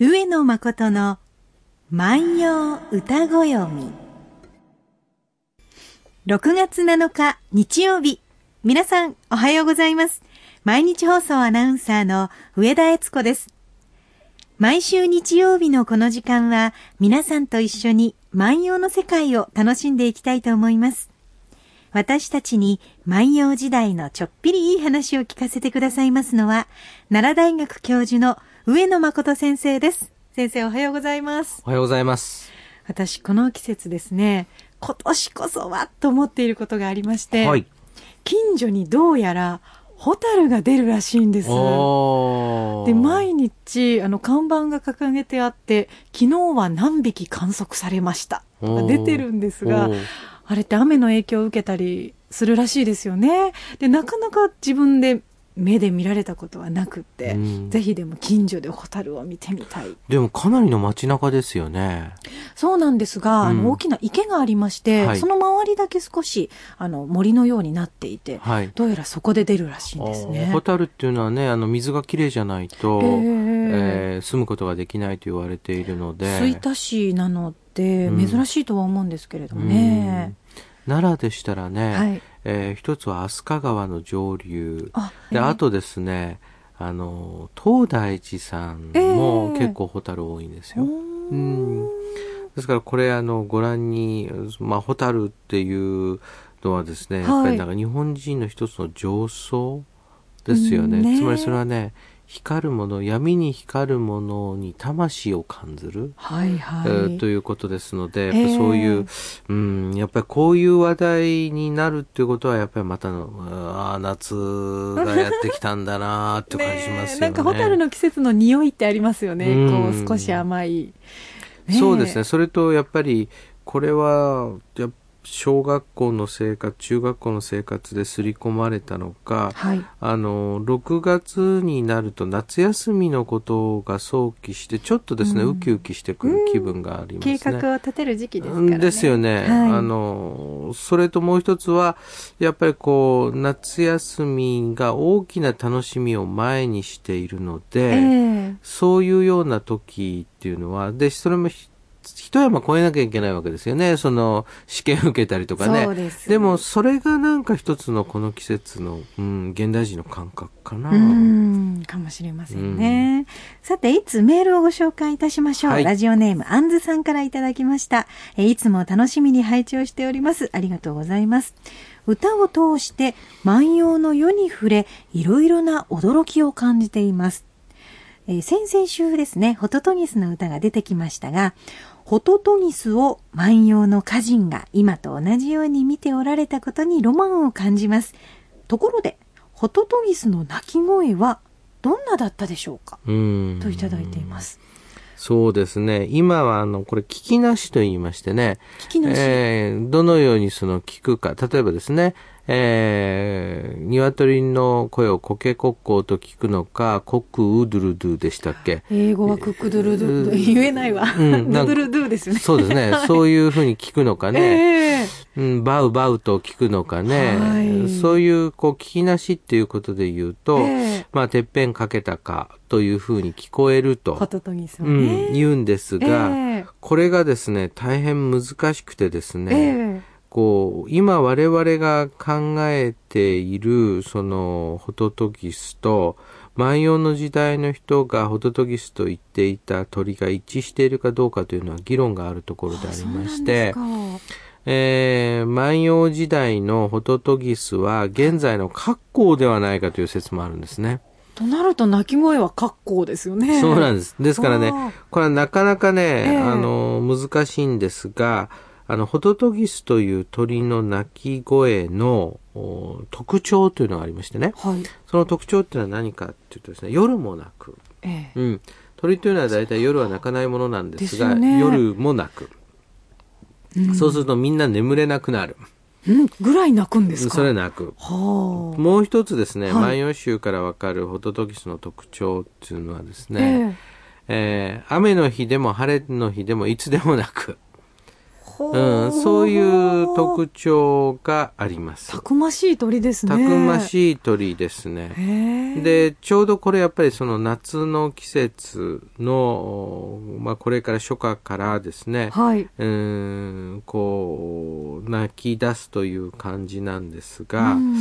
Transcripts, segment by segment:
上野誠の万葉歌ご読み。6月7日日曜日。皆さんおはようございます。毎日放送アナウンサーの上田悦子です。毎週日曜日のこの時間は皆さんと一緒に万葉の世界を楽しんでいきたいと思います。私たちに万葉時代のちょっぴりいい話を聞かせてくださいますのは、奈良大学教授の上野誠先生です。先生おはようございます。おはようございます。私この季節ですね、今年こそはと思っていることがありまして、はい。近所にどうやらホタルが出るらしいんです。で、毎日、あの、看板が掲げてあって、昨日は何匹観測されました。とか出てるんですがあれって雨の影響を受けたりするらしいですよね。で、なかなか自分で目で見られたことはなくって、うんぜひでも近所でホタルを見てみたい。でもかなりの街中ですよね。そうなんですが、あうんの、大きな池がありまして、はいその周りだけ少し、あの、森のようになっていて、はい。どうやらそこで出るらしいんですね。ホタルっていうのはね、あの、水がきれいじゃないと、ええーー住むことができないと言われているので。吹田市なので、うん珍しいとは思うんですけれどもね。うん奈良でしたらね、はい。えー一つは飛鳥川の上流。あ、で、えーあとですね、あの、東大寺さんえもー結構ホタル多いんですよ。ううんんですからこれあのご覧に、まあ、ホタルっていうのはですね、はいやっぱりなんか日本人の一つの情操ですよね。うんねつまりそれはね、光るもの、闇に光るものに魂を感じる？はいはい。えーということですので、ええぱそういう、うん、やっぱりこういう話題になるっていうことは、やっぱりまたの、ああ、夏がやってきたんだなーって感じしますよね。えなんかホタルの季節の匂いってありますよね。うんこう少し甘い。ねえそうですね。。それと、やっぱり、これは、や小学校の生活、中学校の生活で刷り込まれたのか、はい。あの、6月になると夏休みのことが想起して、ちょっとですね、うんウキウキしてくる気分がありますね。計画を立てる時期ですからね。ですよね。はいあの、それともう一つは、やっぱりこう、夏休みが大きな楽しみを前にしているので、ええそういうような時っていうのは、で、それもひ一山越えなきゃいけないわけですよね。その、試験受けたりとかね。です。でも、それがなんか一つのこの季節の、うん、現代人の感覚かな。うん、かもしれませんね。さて、いつメールをご紹介いたしましょう。はいラジオネーム、アンズさんからいただきました。えいつも楽しみに拝聴しております。ありがとうございます。歌を通して万葉の世に触れ、いろいろな驚きを感じています。えー先々週ですね、ホトトギスの歌が出てきましたが、ホトトギスを万葉の歌人が今と同じように見ておられたことにロマンを感じます。ところで、ホトトギスの鳴き声はどんなだったでしょうか？うん。といただいています。そうですね。今は、あの、これ、聞きなしと言いましてね。聞きなし。えーどのようにその聞くか。例えばですね、えー、鶏の声をコケコッコーと聞くのか、コックウドゥルドゥでしたっけ？英語はクックドゥルドゥ、言えないわ。うんドゥルドゥですよね。そうですね。そういうふうに聞くのかね。ええうん、バウバウと聞くのかね。はいそういう、こう、聞きなしっていうことで言うと、ええまあ、てっぺんかけたかというふうに聞こえると、ホトトギスをうん、ね。言うんですが、ええこれがですね、大変難しくてですね、ええこう、今我々が考えている、その、ホトトギスと、万葉の時代の人がホトトギスと言っていた鳥が一致しているかどうかというのは議論があるところでありまして、えー、万葉時代のホトトギスは現在の格好ではないかという説もあるんですね。となると鳴き声は格好ですよね。そうなんです。ですからねこれはなかなかね、ええあの、難しいんですが、あの、ホトトギスという鳥の鳴き声のお特徴というのがありましてね。はい。その特徴っていうのは何かっていうとですね、夜も鳴く。ええうん。鳥というのは大体夜は鳴かないものなんですが、ですよね夜も鳴く。うんそうするとみんな眠れなくなる。うん、ぐらい鳴くんですか？それ鳴く。はあ。もう一つですね、はい万葉集からわかるホトトギスの特徴っていうのはですね、えええー雨の日でも晴れの日でもいつでもなく。うん、そういう特徴があります。たくましい鳥ですね。たくましい鳥ですね。で、ちょうどこれやっぱりその夏の季節の、まあこれから初夏からですね、はい。うーん、こう、泣き出すという感じなんですが、うん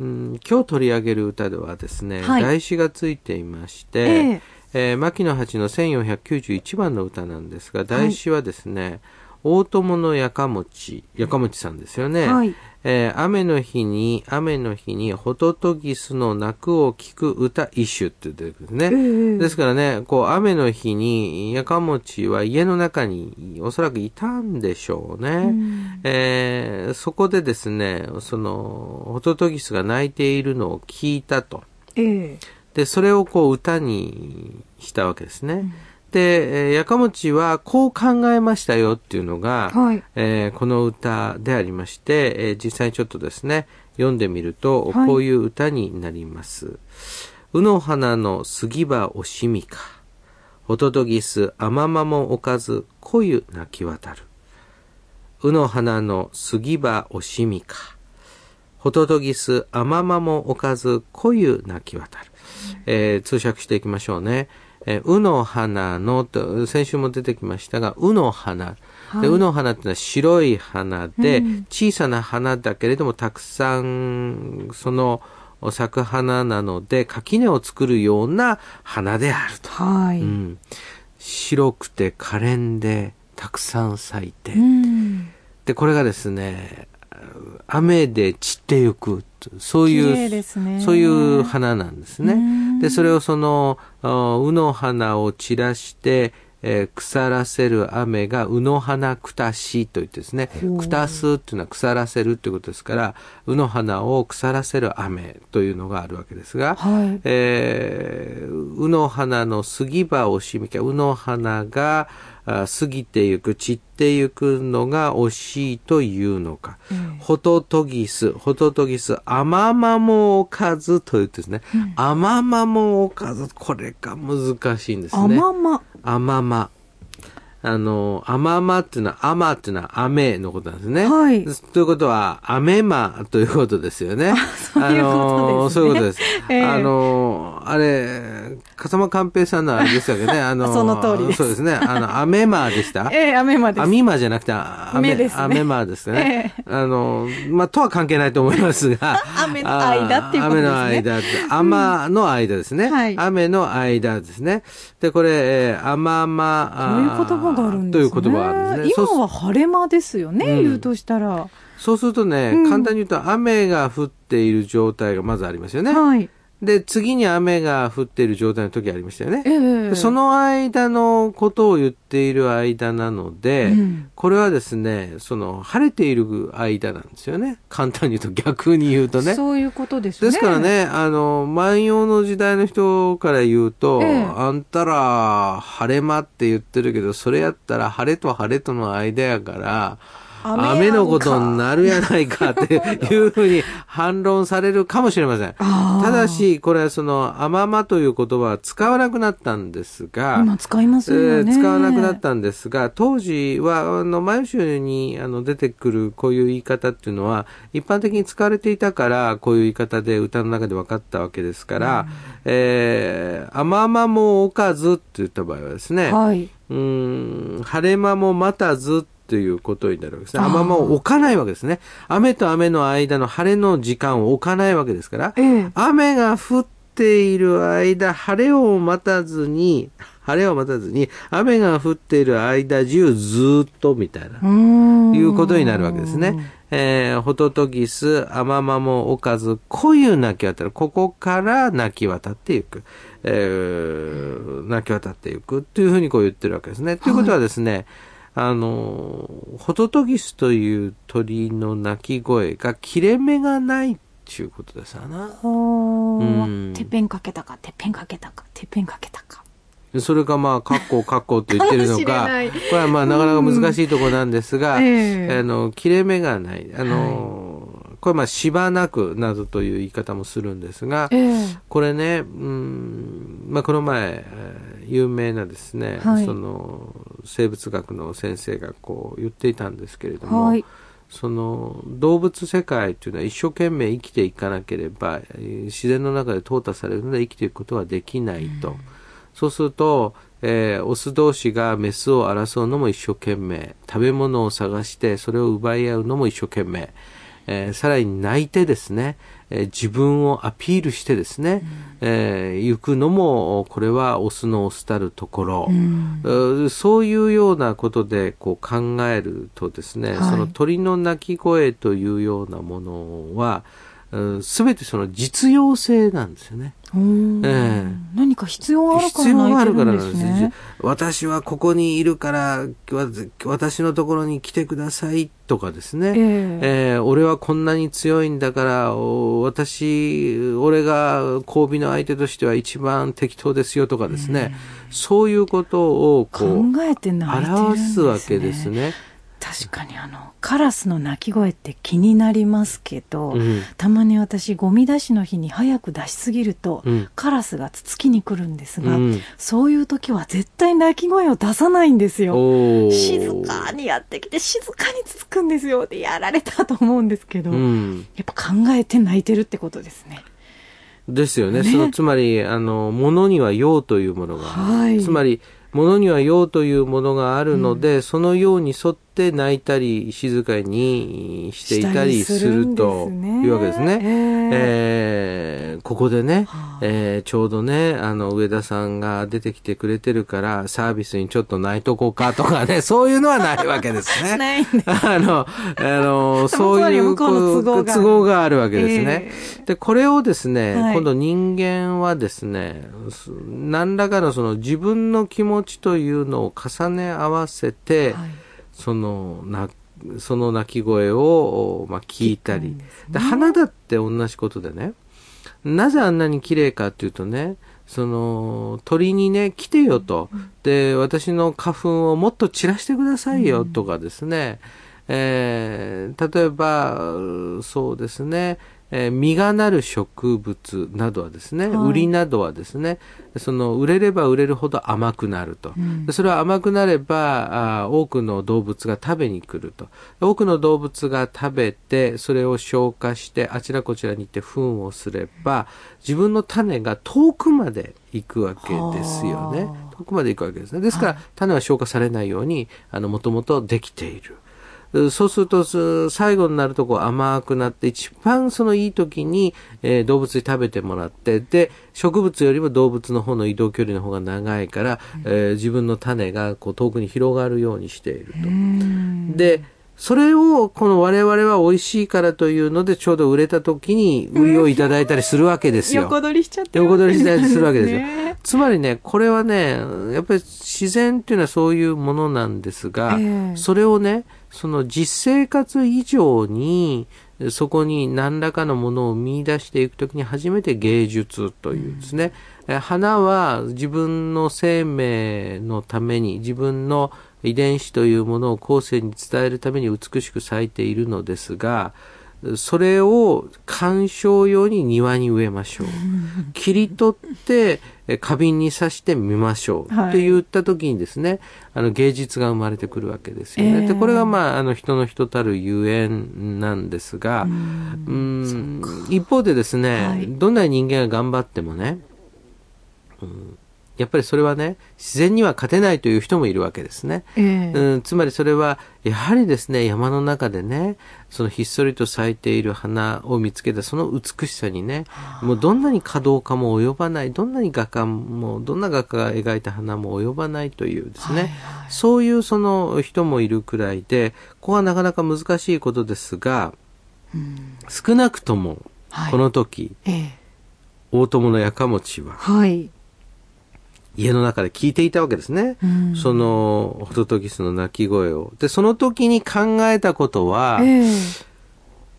うん今日取り上げる歌ではですね、はい題詞がついていまして、えええー牧野八の1491番の歌なんですが、題詞はですね、大友のやかもち、やかもちさんですよね。はいえー雨の日に、雨の日に、ホトトギスの鳴くを聞く歌一首って出てくるんですね。ええですからね、こう、雨の日に、やかもちは家の中におそらくいたんでしょうね。うんえーそこでですね、その、ホトトギスが鳴いているのを聞いたと。ええで、それをこう歌にしたわけですね。で、えーやかもちはこう考えましたよっていうのが、はいえーこの歌でありまして、えー実際にちょっとですね、読んでみると、はいこういう歌になります。うの花の杉葉おしみか。ホトトギス甘まもおかず、濃ゆ泣き渡る。うの花の杉葉おしみか。ホトトギス甘まもおかず、濃ゆ泣き渡る。えー通訳していきましょうね。えーうの花のと、先週も出てきましたが、うの花。はいで、うの花ってのは白い花で、うん小さな花だけれども、たくさん、その、咲く花なので、垣根を作るような花であると。はい。うん、白くて可憐で、たくさん咲いて、うんで、これがですね、雨で散ってゆく、そういう、ねそういう花なんですね。うんで、それをその、あうの花を散らして、えー腐らせる雨が、うの花くたしといってですねくたすっていうのは腐らせるっていうことですから、うの花を腐らせる雨というのがあるわけですが、はい。えーうの花の杉葉をしみか、うの花があ過ぎてゆく、散ってゆくのが惜しいというのか。ええホトトギス、ホトトギス、アママもおかずと言ってですね、アママもおかず、これが難しいんですね。あまま。アママ。あの、アママっていうのは、アマっていうのは雨のことなんですね。はいということは、アメマということですよね。そういうことですねあのそういうことです。ええあの、あれ、笠間寛平さんのあれでしたけどね。あの、その通りですそうですね。あの、アメマでした？ええ、雨までアミマじゃなくて、アメ、目ですねアメマですね。あの、まあ、とは関係ないと思いますが。雨の間っていうことですねあー雨の間雨の間ですね。はい雨の間ですね。で、これ、えー、雨ま、そういう言葉があるんですね。という言葉があるんですね。今は晴れ間ですよね、うん言うとしたら。そうするとね、うん簡単に言うと雨が降っている状態がまずありますよね。はい。で、次に雨が降っている状態の時ありましたよね。ええでそ、の間のことを言っている間なので、うんこれはですね、その、晴れている間なんですよね。簡単に言うと逆に言うとね。そういうことですね。ですから。ね、あの、万葉の時代の人から言うと、ええあんたら晴れ間って言ってるけど、それやったら晴れと晴れとの間やから、雨のことになるやないかっていうふうに反論されるかもしれません。ただし、これはその、あままという言葉は使わなくなったんですが、今使いますよね。えー使わなくなったんですが、当時は、あの、前集にあの出てくるこういう言い方っていうのは、一般的に使われていたから、こういう言い方で歌の中で分かったわけですから、えー、あままもおかずって言った場合はですね、はい。うーん、晴れ間も待たずっていうことになるわけですね。雨間を置かないわけですね。雨と雨の間の晴れの時間を置かないわけですから、ええ雨が降っている間、晴れを待たずに、晴れを待たずに、雨が降っている間中ずっとみたいな、いうことになるわけですね。えー、ホトトギス、アママもおかず、こういう泣き渡る。ここから泣き渡っていく。えー、泣き渡っていくっていうふうにこう言ってるわけですね。ということはですね、あの、ホトトギスという鳥の鳴き声が切れ目がないっていうことですよな。ほー。うん。てっぺんかけたか、てっぺんかけたか、てっぺんかけたか。それがまあ、カッコカッコと言ってるのか。これはまあ、なかなか難しいところなんですが、うんええ。あの、切れ目がない。あの、これまあ、しばなくなどという言い方もするんですが、ええ。これね、うん、まあ、この前、えー有名なですね、はい。その生物学の先生がこう言っていたんですけれども、はい。その動物世界というのは一生懸命生きていかなければえー自然の中で淘汰されるので生きていくことはできないと、そうすると、えーオス同士がメスを争うのも一生懸命食べ物を探してそれを奪い合うのも一生懸命、えーさらに泣いてですね、えー自分をアピールしてですね、えー行くのもこれはオスのオスたるところ、うん。そういうようなことでこう考えるとですね、はい。その鳥の鳴き声というようなものは、すべてその実用性なんですよね。ええ何か必要があるから必要があるから泣ないんですてるんですね。私はここにいるから、わ私のところに来てくださいとかですね。えええー俺はこんなに強いんだから、お私、俺が交尾の相手としては一番適当ですよとかですね。そういうことをこ考う、えて泣いてるん表すわけですね。確かにあのカラスの鳴き声って気になりますけど、うんたまに私ゴミ出しの日に早く出しすぎると、うんカラスがつつきに来るんですが、うんそういう時は絶対鳴き声を出さないんですよ。静かにやってきて静かにつつくんですよでやられたと思うんですけど、うん。やっぱ考えて泣いてるってことですね。ですよね。ねその、つまり、あの、物には用というものが。はいつまり、物には用というものがあるので、そのように沿って泣いたり、静かにしていたりするというわけですね。えーここでね、はあ。えーちょうどね、あの、上田さんが出てきてくれてるから、サービスにちょっと泣いとこうかとかね、そういうのはないわけですね。ないんで あの、あの、そういう都合がある。都合があるわけですね。え。で、これをですね、はい。今度人間はですね、す何らかのその自分の気持ちというのを重ね合わせて、はいその、な、その鳴き声を、まあ、聞いたり。ですねで花だって同じことでね、なぜあんなに綺麗かっていうとね、その、鳥にね、来てよと。で、私の花粉をもっと散らしてくださいよとかですね。えー例えば、うそうですね、えー実がなる植物などはですね、はい。売りなどはですね、その、売れれば売れるほど甘くなると。うん。でそれは甘くなればあー多くの動物が食べに来ると。多くの動物が食べてそれを消化してあちらこちらに行って糞をすれば自分の種が遠くまで行くわけですよね。はあ。遠くまで行くわけですね。ですから、種は消化されないようにあのもともとできている。うそうすると、す最後になるとこう甘くなって、一番そのいい時に、えー動物に食べてもらって、で、植物よりも動物の方の移動距離の方が長いから、えー自分の種がこう遠くに広がるようにしていると。うんで、それをこの我々は美味しいからというので、ちょうど売れた時に売りをいただいたりするわけですよ。横取りしちゃって横取りしたりするわけですよ ね。つまりね、これはね、やっぱり自然っていうのはそういうものなんですが、ええそれをね、その実生活以上に、そこに何らかのものを見出していくときに初めて芸術というですね、え花は自分の生命のために、自分の遺伝子というものを後世に伝えるために美しく咲いているのですが、それを観賞用に庭に植えましょう。切り取って、え花瓶に刺してみましょう。はいって言った時にですね、あの芸術が生まれてくるわけですよね。ええで、これがまあ、あの人の人たるゆえんなんですが、うん一方でですね、はいどんなに人間が頑張ってもね、うんやっぱりそれはね、自然には勝てないという人もいるわけですね。ええ。うん、つまりそれは、やはりですね、山の中でね、そのひっそりと咲いている花を見つけたその美しさにね、もうどんなに華道家も及ばない、どんなに画家も、どんな画家が描いた花も及ばないというですね、はいはい。そういうその人もいるくらいで、ここはなかなか難しいことですが、少なくとも、はい。この時、ええ。大友のやかもちは、はい。家の中で聞いていたわけですね。うん。その、ホトトギスの鳴き声を。で、その時に考えたことは、ええ。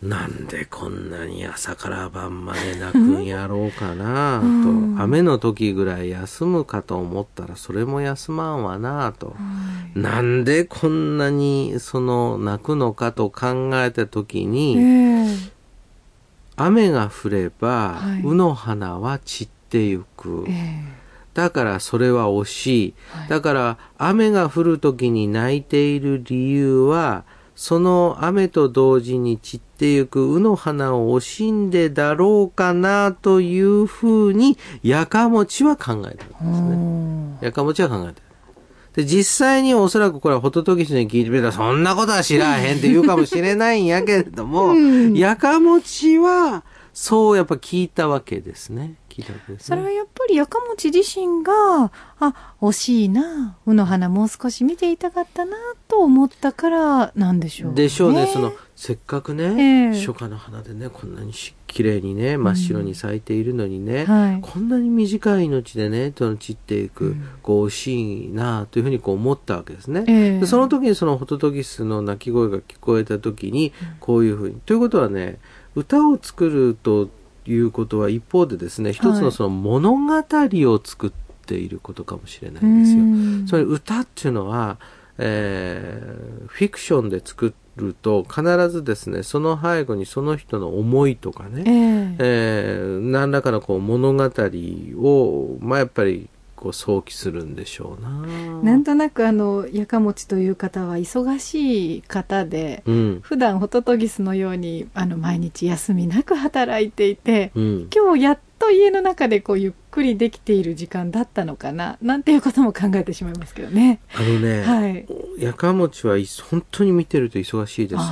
なんでこんなに朝から晩まで泣くんやろうかなと、うん。雨の時ぐらい休むかと思ったらそれも休まんわなと、なんでこんなにその泣くのかと考えた時に、ええ。雨が降れば、はい。卯の花は散ってゆく。ええだだからそれは惜しい。だから雨が降る時に泣いている理由は、その雨と同時に散ってゆく卯の花を惜しんでだろうかなというふうに、やかもちは考えてるんですね。やかもちは考えてる。で、実際におそらくこれはホトトギスに聞いてみたら、そんなことは知らへんって言うかもしれないんやけれども、やかもちは、そうやっぱ聞いたわけですね。聞いたわけですね。それはやっぱりやかもち自身が、あ、惜しいな、卯の花もう少し見ていたかったな、と思ったからなんでしょうね。でしょうね。その、せっかくね、ええ初夏の花でね、こんなにし綺麗にね、真っ白に咲いているのにね、はいこんなに短い命でね、その散っていく、こう、惜しいな、というふうにこう思ったわけですね。ええでその時にそのホトトギスの鳴き声が聞こえた時に、こういうふうに。ということはね、歌を作るということは一方でですね、一つのその物語を作っていることかもしれないんですよ。うん。つまり歌っていうのは、えーフィクションで作ると必ずですね、その背後にその人の思いとかね、ええ。えー何らかのこう物語を、まあやっぱりこう想起するんでしょうな。なんとなくあの、やかもちという方は忙しい方で、うん。普段ホトトギスのようにあの毎日休みなく働いていて、うん。今日やっと家の中でこうゆっくりできている時間だったのかななんていうことも考えてしまいますけどね。あのね、はい。やかもちはい本当に見てると忙しいです。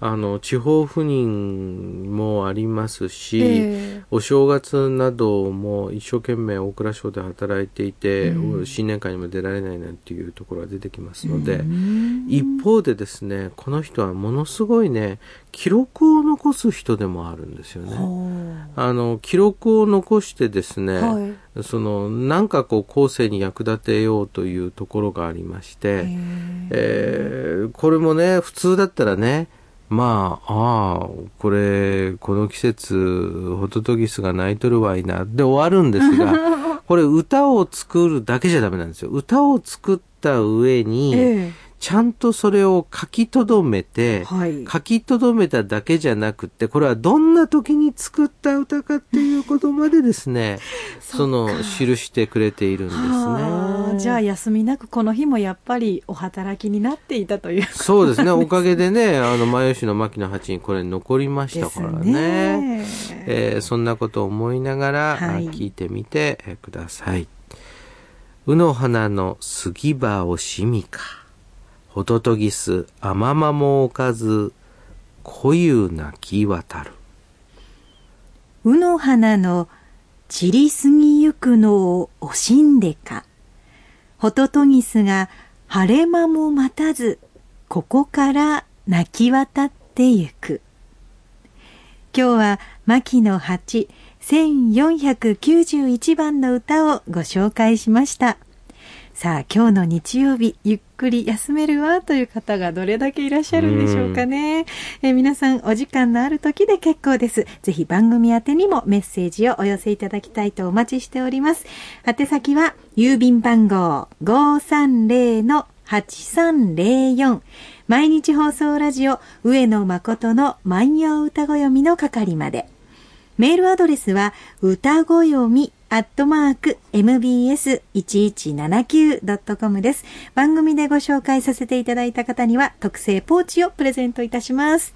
あ。の、地方赴任もありますし、えお正月なども一生懸命大蔵省で働いていて、うん新年会にも出られないなんていうところが出てきますので、うん一方でですね、この人はものすごいね、記録を残す人でもあるんですよね。ほあの、記録を残してですね、うはい。その、なんかこう後世に役立てようというところがありまして、ええーこれもね、普通だったらね、まあ、ああ、これ、この季節、ホトトギスが鳴いとるわいな、で終わるんですが、これ歌を作るだけじゃダメなんですよ。歌を作った上に、えちゃんとそれを書き留めて、はい書き留めただけじゃなくて、これはどんな時に作った歌かっていうことまでですね、その、記してくれているんですね。はあじゃあ休みなくこの日もやっぱりお働きになっていたというそうですね。おかげでね、あの、前吉の牧野八にこれ残りましたからね。ねえーそんなことを思いながら、はいあ聞いてみてえーください。うの花の杉葉をしみか。ホトトギス、あままもおかず、こゆなき渡る。うの花の散りすぎゆくのを惜しんでか。ホトトギスが晴れ間も待たず、ここから泣き渡ってゆく。今日は牧野八1491番の歌をご紹介しました。さあ今日の日曜日ゆっくり休めるわという方がどれだけいらっしゃるんでしょうかね。えー皆さんお時間のある時で結構です。ぜひ番組宛てにもメッセージをお寄せいただきたいとお待ちしております。宛先は郵便番号530-8304毎日放送ラジオ上野誠の万葉歌子読みの係まで。メールアドレスは、歌ごよみ、アットマーク、mbs1179.com です。番組でご紹介させていただいた方には、特製ポーチをプレゼントいたします。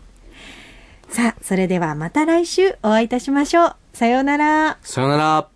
さあ、それではまた来週お会いいたしましょう。さようなら。さようなら。